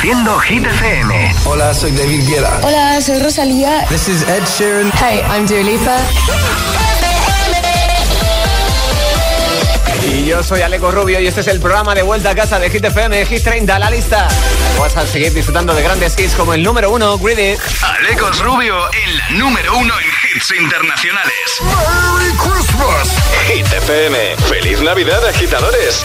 Produciendo Hit FM. Hola, soy David Guerra. Hola, soy Rosalía. This is Ed Sheeran. Hey, I'm Dua Lipa. Y yo soy Aleco Rubio y este es el programa de Vuelta a Casa de Hit FM, Hit 30, la lista. Vas a seguir disfrutando de grandes hits como el número uno, Greedy. Alecos Rubio en la número uno en hits internacionales. Ross. Hit ¡Feliz Navidad, agitadores!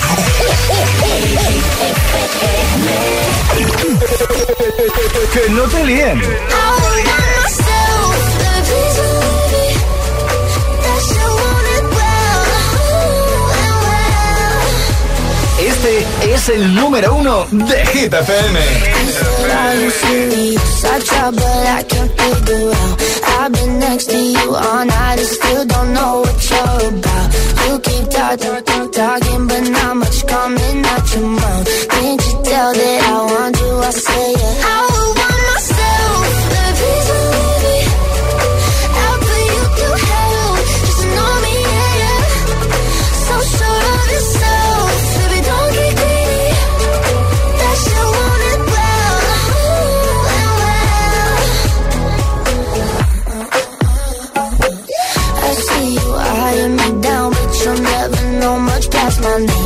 ¡Que no te líen! Este es el número uno de Hit FM. hallucinates Such trouble I can't figure out I've been next to you all night I still don't know what you're about You keep talking, talking, talking But not much coming out your mouth Can't you tell that I want you, I say it I want myself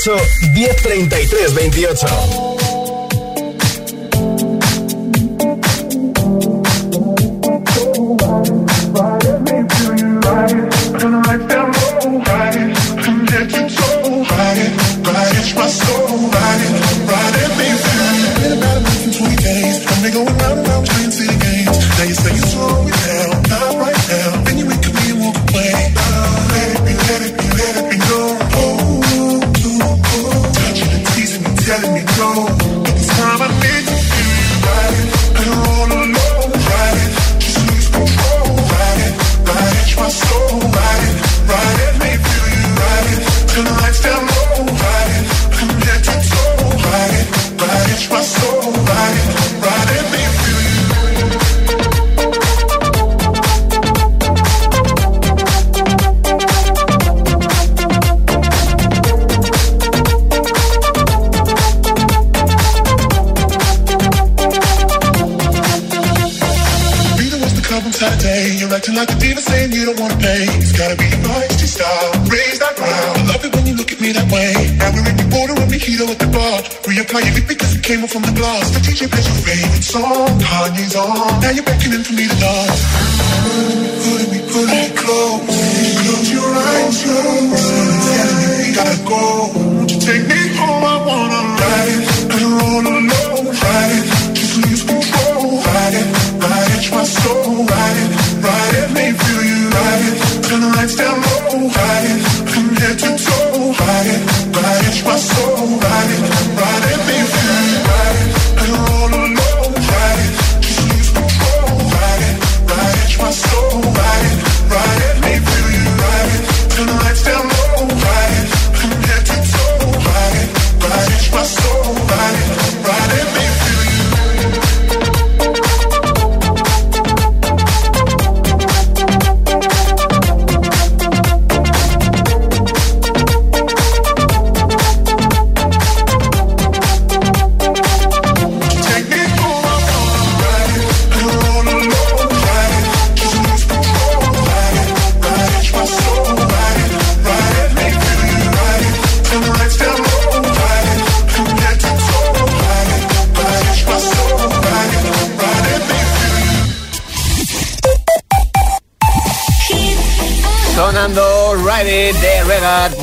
28 1033 28. me love. Put me, put me close. Close your eyes, close.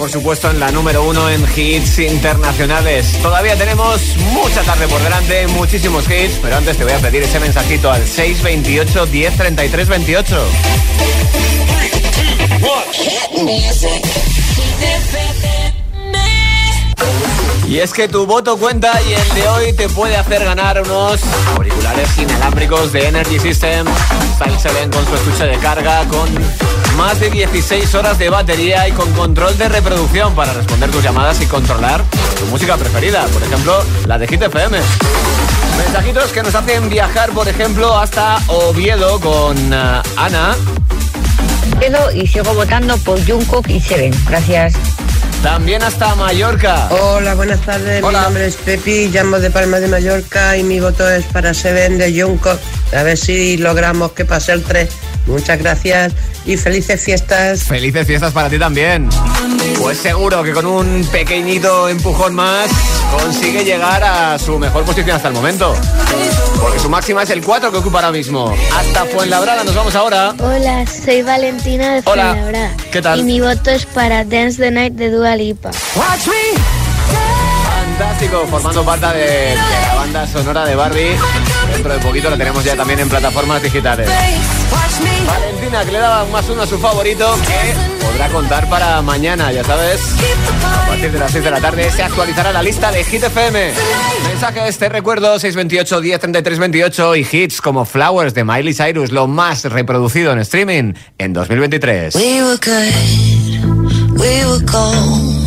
por supuesto, en la número uno en hits internacionales. Todavía tenemos mucha tarde por delante, muchísimos hits, pero antes te voy a pedir ese mensajito al 628 10 33 28. Y es que tu voto cuenta y el de hoy te puede hacer ganar unos auriculares inalámbricos de Energy System. Style 7 con su estuche de carga, con más de 16 horas de batería y con control de reproducción para responder tus llamadas y controlar tu música preferida, por ejemplo, la de Hit FM. Mensajitos que nos hacen viajar, por ejemplo, hasta Oviedo con eh, Ana. Oviedo y sigo votando por Jungkook y Seven. Gracias. También hasta Mallorca. Hola, buenas tardes. Hola. Mi nombre es Pepi, llamo de Palma de Mallorca y mi voto es para Seven de Jungkook. A ver si logramos que pase el 3. Muchas gracias y felices fiestas. Felices fiestas para ti también. Pues seguro que con un pequeñito empujón más consigue llegar a su mejor posición hasta el momento. Porque su máxima es el 4 que ocupa ahora mismo. Hasta Fuenlabrada, nos vamos ahora. Hola, soy Valentina de Hola. Fuenlabrada. ¿Qué tal? Y mi voto es para Dance the Night de Dua Lipa. Watch me fantástico, formando parte de, la banda sonora de Barbie. Dentro de poquito la tenemos ya también en plataformas digitales. Valentina, que le daba más uno a su favorito, que podrá contar para mañana, ya sabes. A partir de las 6 de la tarde se actualizará la lista de Hit FM. Mensaje este recuerdo 628 1033 28 y hits como Flowers de Miley Cyrus, lo más reproducido en streaming en 2023. We were good, we were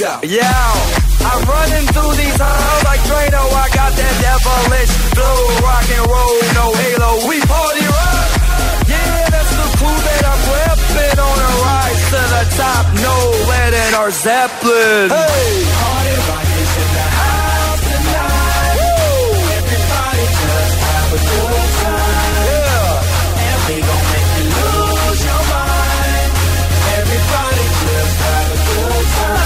up. Yeah, I'm running through these halls like Drano. I got that devilish flow, rock and roll, no halo. We party rock. Yeah, that's the crew that I'm repping on a rise to the top. No lead in our Zeppelin. Hey, party in the house tonight. Everybody just have a good time. Yeah, and we gon' make you lose your mind. Everybody just have a good time.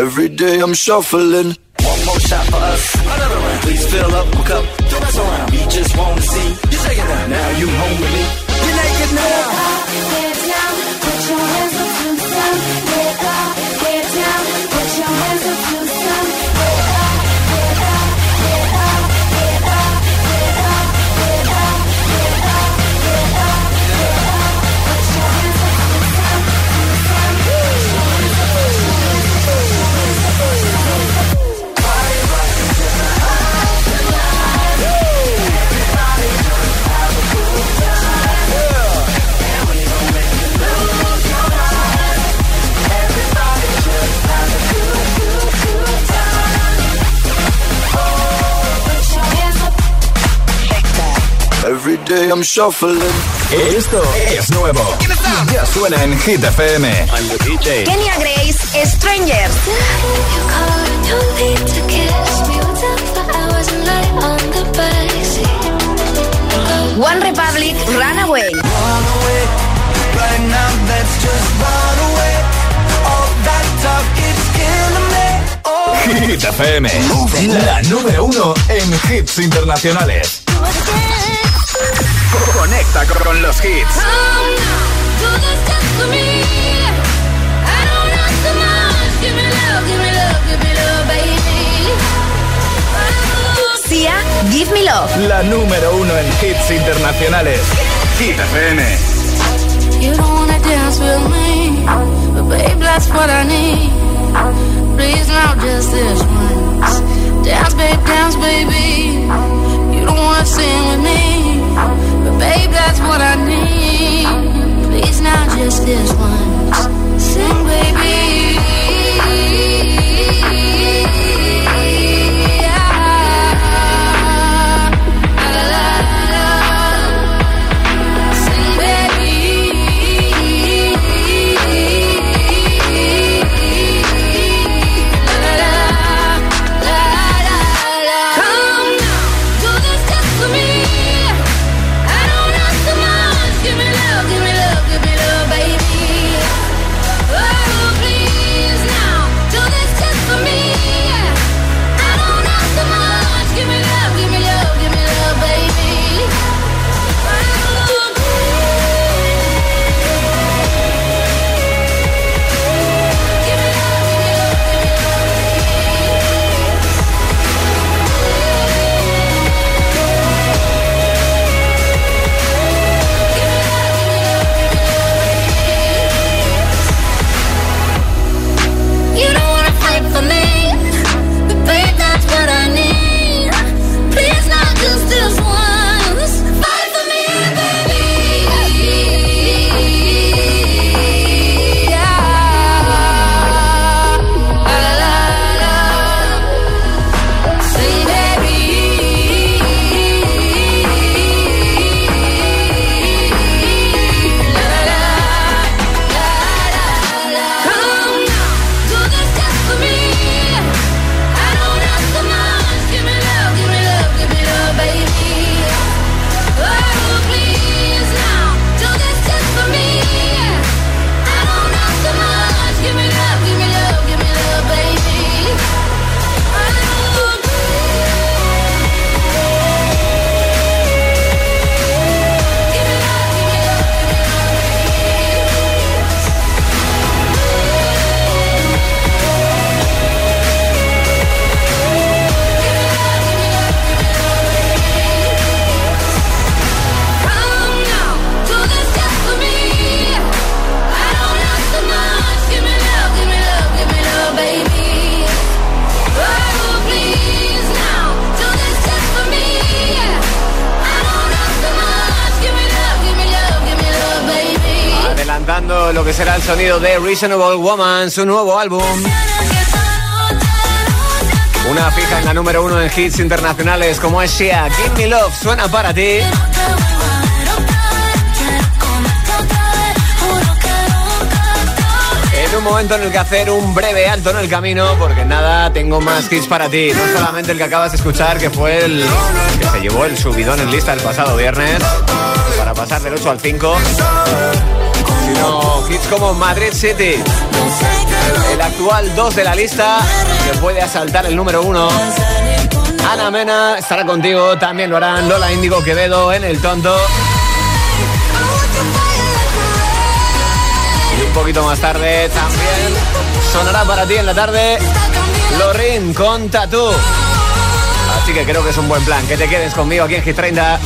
Every day I'm shuffling. One more shot for us. Another round. Please fill up my cup. Don't mess around. We just wanna see day I'm shuffling. Esto es nuevo. Ya suena en Hit FM. I'm the DJ. Kenya Grace, Strangers. One Republic, Runaway. Run away. Right now, let's just run away. All that talk, it's killing me. Oh. Hit FM. La número uno en hits internacionales. Conecta con los hits. Sia, Give Me Love. La número uno en hits internacionales. Hit FM. You don't wanna dance with me, but babe, that's what I need. Please now, just this once. Dance, babe, dance, baby. You don't wanna sing with me, but babe, that's what I need. Please now, just this once. Sing, baby. Sonido de Reasonable Woman, su nuevo álbum. Una fija en la número uno en hits internacionales como es Shea, Give Me Love, suena para ti. En un momento en el que hacer un breve alto en el camino, porque nada, tengo más hits para ti. No solamente el que acabas de escuchar, que fue el que se llevó el subidón en lista el pasado viernes, para pasar del 8 al 5, sino hits como Madrid City, el actual 2 de la lista, que puede asaltar el número 1. Ana Mena estará contigo, también lo harán Lola Índigo Quevedo en el tonto. Y un poquito más tarde también sonará para ti en la tarde Lorin con Tatú. Así que creo que es un buen plan que te quedes conmigo aquí en Hit 30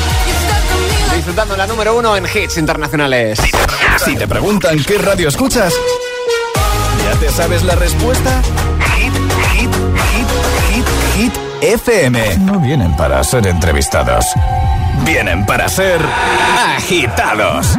disfrutando la número uno en hits internacionales. Si te preguntan qué radio escuchas, ¿ya te sabes la respuesta? Hit, hit, hit, hit, hit, FM. No vienen para ser entrevistados, vienen para ser agitados.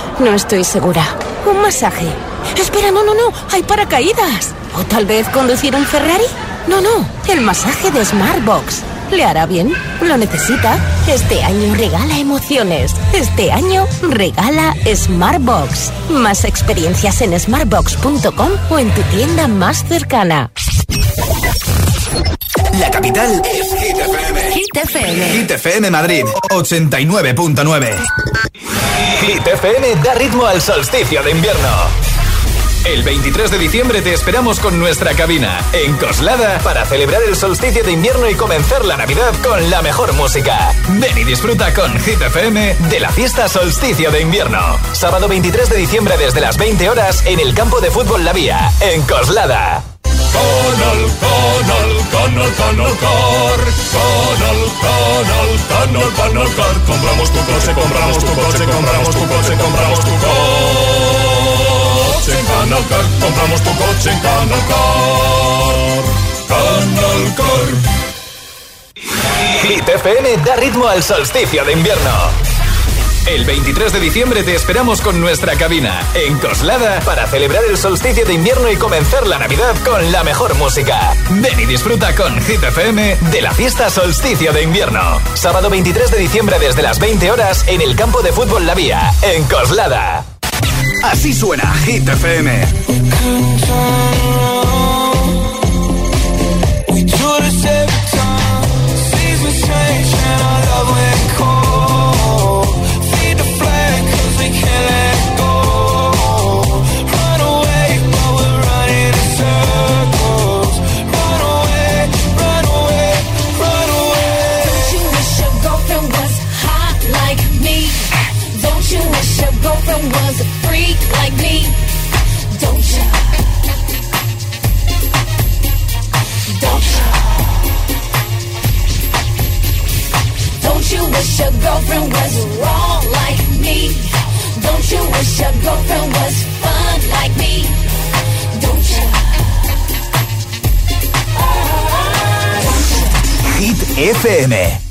no estoy segura. Un masaje. Espera, no, no, no. Hay paracaídas. O tal vez conducir un Ferrari. No, no. El masaje de Smartbox. ¿Le hará bien? ¿Lo necesita? Este año regala emociones. Este año regala Smartbox. Más experiencias en smartbox.com o en tu tienda más cercana. La capital es Hit FM. Hit FM. Hit FM Madrid 89.9. Hit FM da ritmo al solsticio de invierno. El 23 de diciembre te esperamos con nuestra cabina en Coslada para celebrar el solsticio de invierno y comenzar la Navidad con la mejor música. Ven y disfruta con Hit FM de la fiesta solsticio de invierno. Sábado 23 de diciembre desde las 20 horas en el campo de fútbol La Vía, en Coslada. Canal, canal, canal, canal car. Canal, canal, canal, canal car. Compramos tu coche, compramos tu coche, compramos tu coche, compramos tu coche en Canal Car. Compramos tu coche en Canal Car. Canal Car. Hit FM da ritmo al solsticio de invierno. El 23 de diciembre te esperamos con nuestra cabina en Coslada para celebrar el solsticio de invierno y comenzar la Navidad con la mejor música. Ven y disfruta con Hit FM de la fiesta solsticio de invierno. Sábado 23 de diciembre desde las 20 horas en el campo de fútbol La Vía, en Coslada. Así suena Hit FM. Girlfriend was a freak like me? Don't you? Don't you? Don't you wish your girlfriend was wrong like me? Don't you wish your girlfriend was fun like me? Don't you? Hit FM.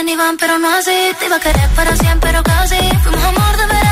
Llaman, pero no así. Te iba a querer para siempre, pero casi. Fuimos amor de verano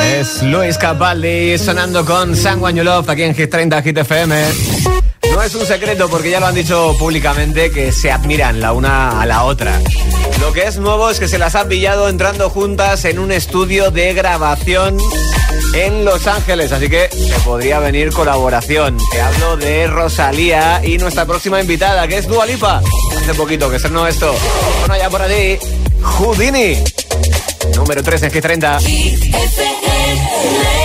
Es Luis Capaldi sonando con Someone You Love aquí en Hit 30 Hit FM. No es un secreto porque ya lo han dicho públicamente que se admiran la una a la otra. Lo que es nuevo es que se las han pillado entrando juntas en un estudio de grabación en Los Ángeles, así que podría venir colaboración. Te hablo de Rosalía y nuestra próxima invitada, que es Dualipa. Hace poquito que no esto. Bueno, ya por allí, Houdini. Número 3 en G30.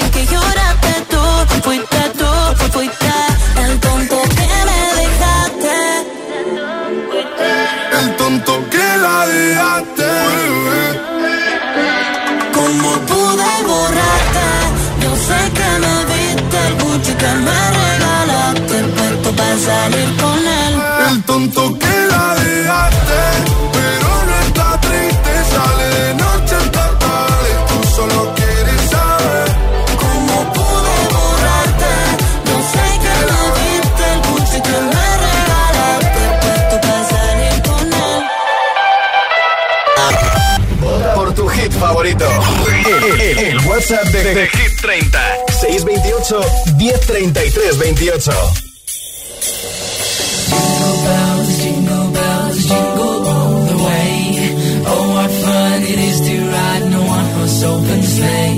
que lloraste tú, fuiste tú, fuiste el tonto que me dejaste. El tonto que la dejaste. Como pude borrarte, yo sé que me viste el Gucci que me regalaste, el puesto para salir con él. El tonto que WhatsApp de, de, de 30 628 1033 28 Jingle bells, jingle bells, jingle all the way. Oh, what fun it is to ride in a one horse open sleigh.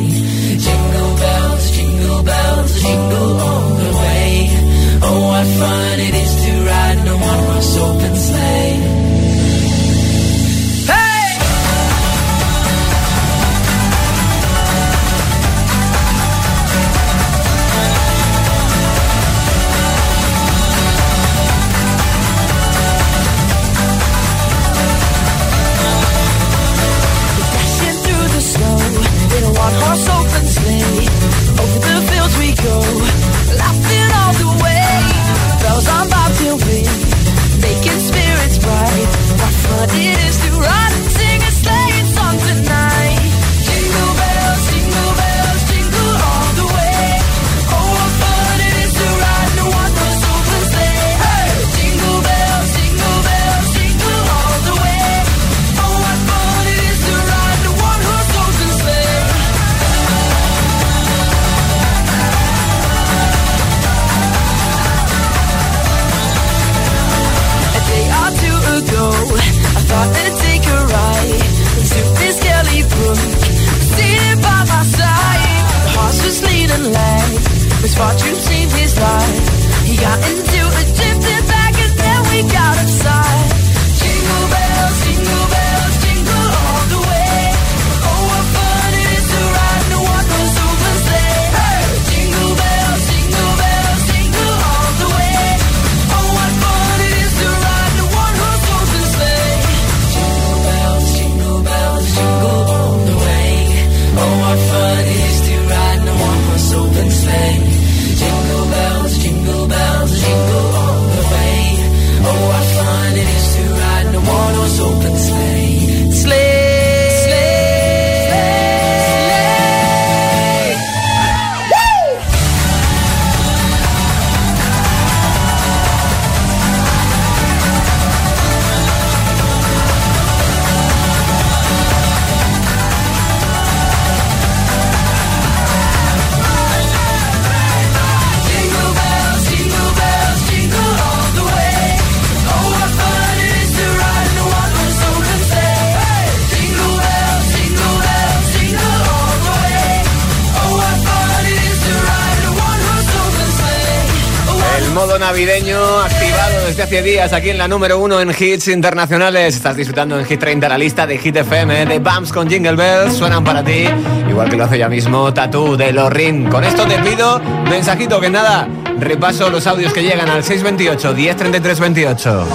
navideño activado desde hace días aquí en la número uno en hits internacionales. Estás disfrutando en Hit 30 la lista de Hit FM eh, de Bams con Jingle Bells. Suenan para ti, igual que lo hace ya mismo Tatú de Lorrin. Con esto te pido mensajito que nada, repaso los audios que llegan al 628 1033 28.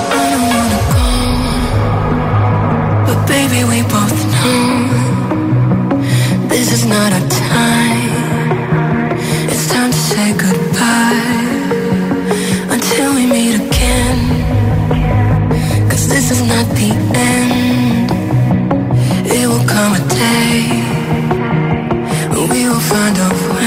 But baby, we both this is not a find a way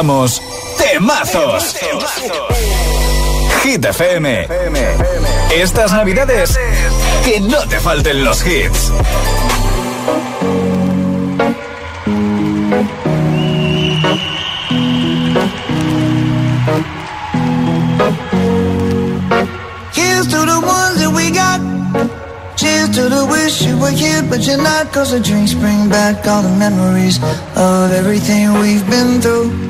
presentamos Temazos. Temazos. Hit FM. Estas navidades, que no te falten los hits. Here's to the ones that we got. Cheers to the wish you were here, but you're not. Cause the drinks bring back all the memories of everything we've been through.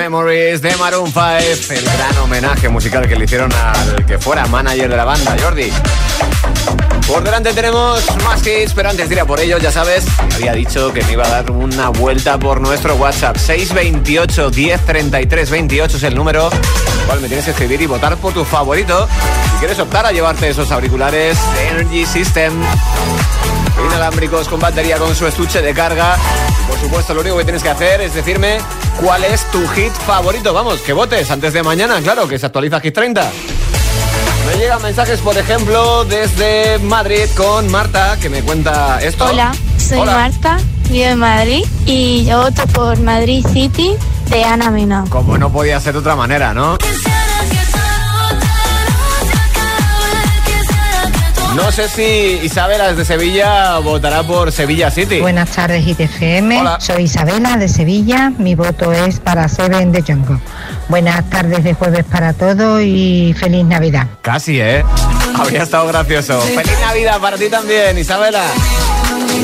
Memories de Maroon 5, el gran homenaje musical que le hicieron al que fuera manager de la banda, Jordi. Por delante tenemos más hits, pero antes de ir a por ellos, ya sabes, había dicho que me iba a dar una vuelta por nuestro WhatsApp. 628 10 33 28 es el número al cual me tienes que escribir y votar por tu favorito. Si quieres optar a llevarte esos auriculares de Energy System inalámbricos con batería con su estuche de carga. Por supuesto, lo único que tienes que hacer es decirme cuál es tu hit favorito. Vamos, que votes antes de mañana, claro, que se actualiza Hit 30. Me llegan mensajes, por ejemplo, desde Madrid con Marta, que me cuenta esto. Hola, soy Hola. Marta, vivo en Madrid y yo voto por Madrid City de Ana Mena. Como no podía ser de otra manera, ¿no? No sé si Isabela desde Sevilla votará por Sevilla City. Buenas tardes, ITFM. Hola. Soy Isabela de Sevilla. Mi voto es para Seven de Jungle. Buenas tardes de jueves para todos y feliz Navidad. Casi, ¿eh? Habría estado gracioso. Feliz Navidad para ti también, Isabela.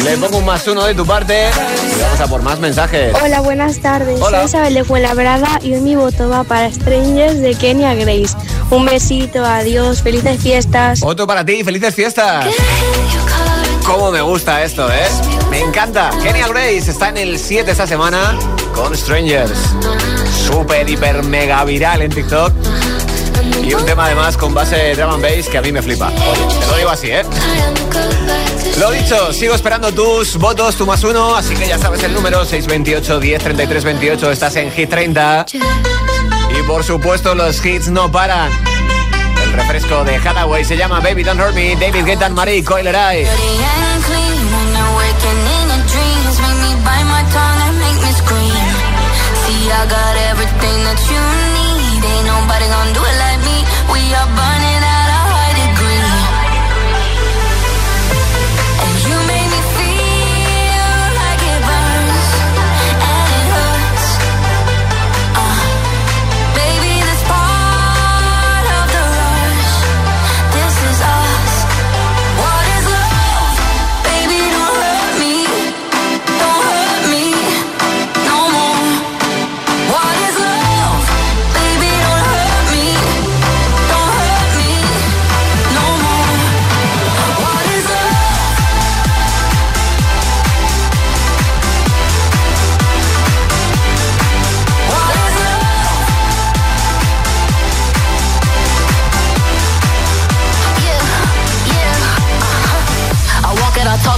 Le pongo un más uno de tu parte y vamos a por más mensajes. Hola, buenas tardes. Hola. Soy Isabel de Fuenlabrada y hoy mi voto va para Strangers de Kenya Grace. Un besito, adiós, felices fiestas. Otro para ti, felices fiestas. Cómo me gusta esto, ¿eh? Me encanta. Kenya Grace está en el 7 esta semana con Strangers. Súper, hiper, mega viral en TikTok. Y un tema además con base de drum and bass que a mí me flipa. Oye, te lo digo así, ¿eh? Lo dicho, sigo esperando tus votos, tu más uno, así que ya sabes el número 628 10 33 28, estás en Hit 30. Y por supuesto los hits no paran. El refresco de Hathaway se llama Baby Don't Hurt Me, David Guetta, Marie, Coiler Eye. I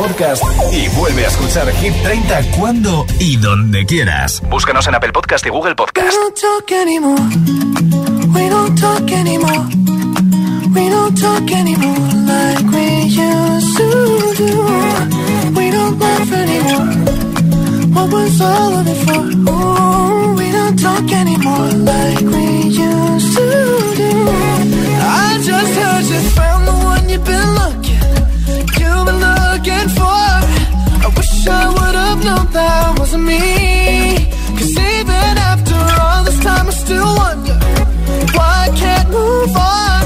podcast y vuelve a escuchar Hit 30 cuando y donde quieras. Búscanos en Apple Podcast y Google We Podcast. don't talk anymore. We don't talk anymore. We don't talk anymore like we used to do. We don't laugh anymore. What was all of it for? Ooh, we don't talk anymore like we used to do. I just heard you found the one you've been looking. Looking for. I wish I would have known that wasn't me. Cause even after all this time, I still wonder why I can't move on.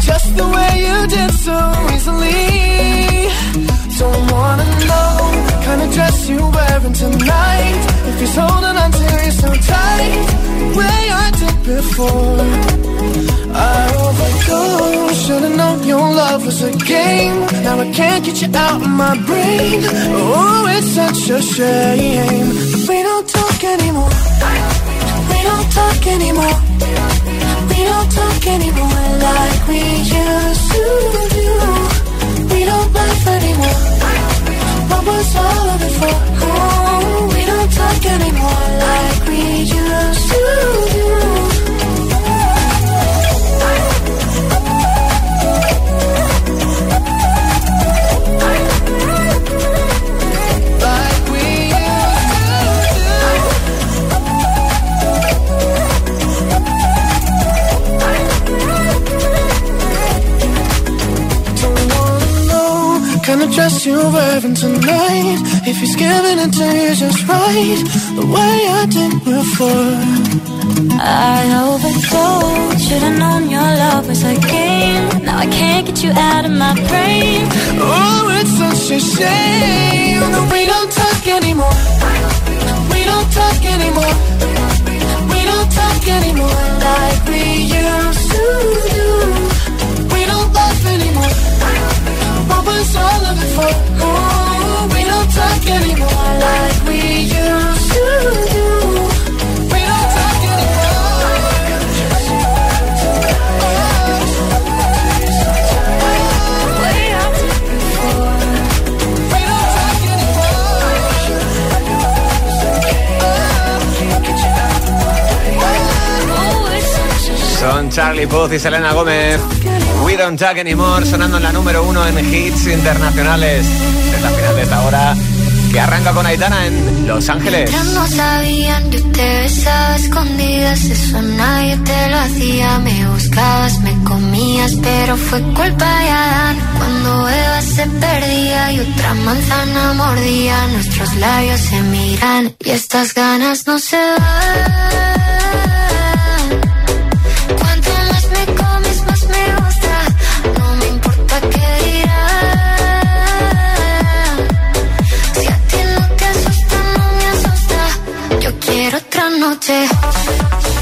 Just the way you did so easily. Don't wanna know the kind of dress you're wearing tonight. If he's holding on to you so tight, the way I did before. I. Should've known your love was a game. Now I can't get you out of my brain. Oh, it's such a shame. We don't talk anymore. We don't talk anymore. We don't talk anymore like we used to do. We don't laugh anymore. What was all of it for? Oh, kind of dress you're wearing tonight. If he's giving it to you just right, the way I did before. I overdosed. Should've known your love was a game. Now I can't get you out of my brain. Oh, it's such a shame that we don't talk anymore. We don't talk anymore. We don't talk anymore like we used Son Charlie Puth y Selena Gómez. We don't talk anymore, sonando en la número uno en hits internacionales. Es la final de esta hora que arranca con Aitana en Los Ángeles. Ya no sabían, yo te besaba escondidas, eso nadie te lo hacía. Me buscabas, me comías, pero fue culpa de Adán. Cuando Eva se perdía y otra manzana mordía, nuestros labios se miran y estas ganas no se van. Noche.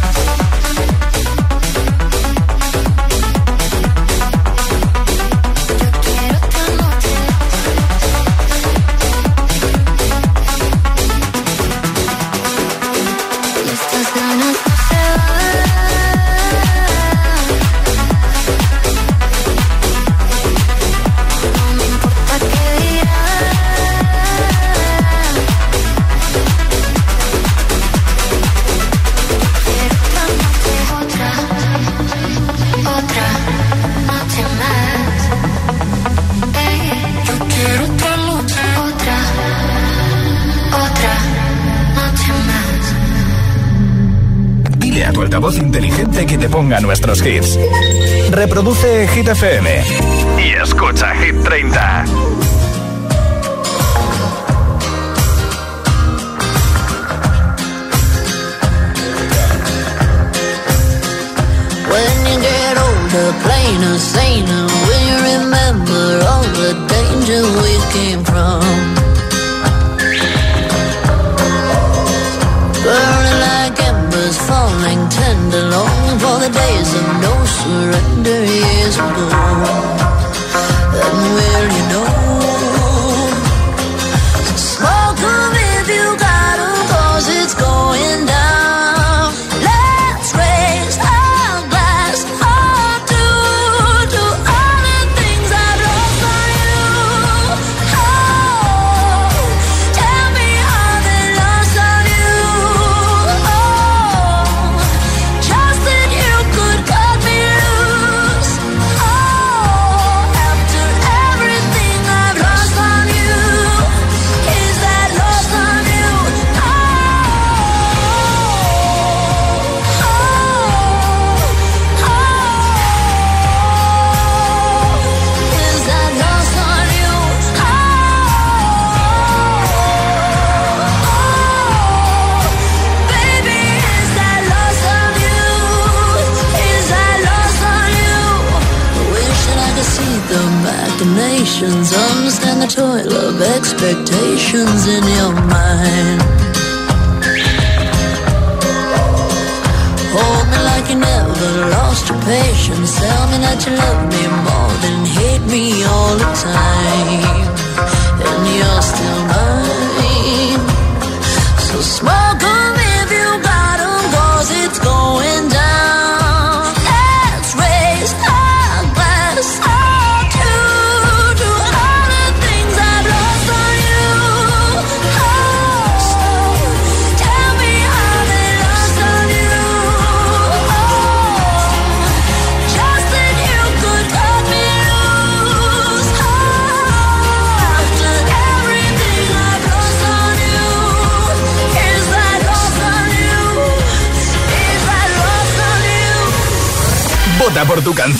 ponga nuestros hits. Reproduce Hit FM y escucha Hit 30. When you get older, plainer, saner, will you remember all the danger we came from? and I long for the days of no surrender years ago. And will you know?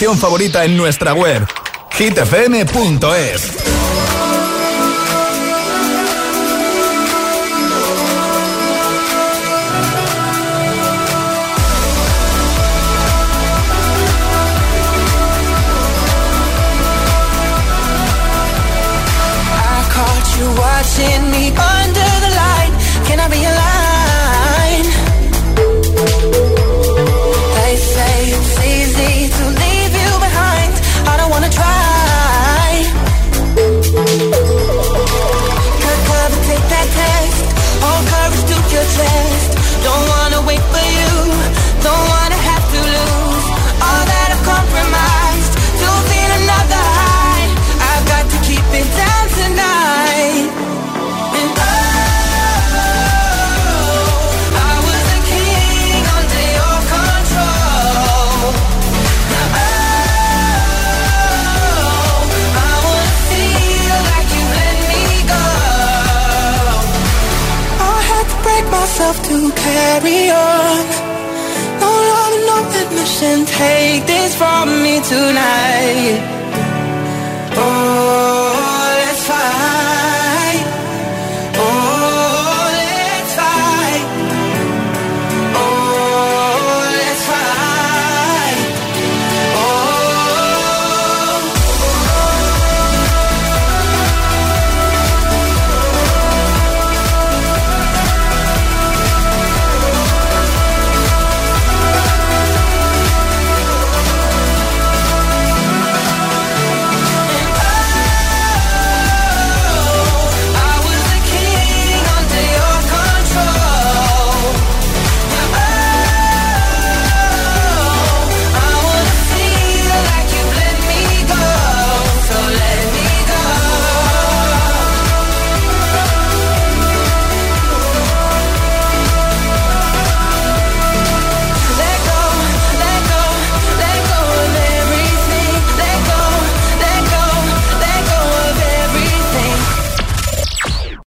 favorita en nuestra web hitfm.es.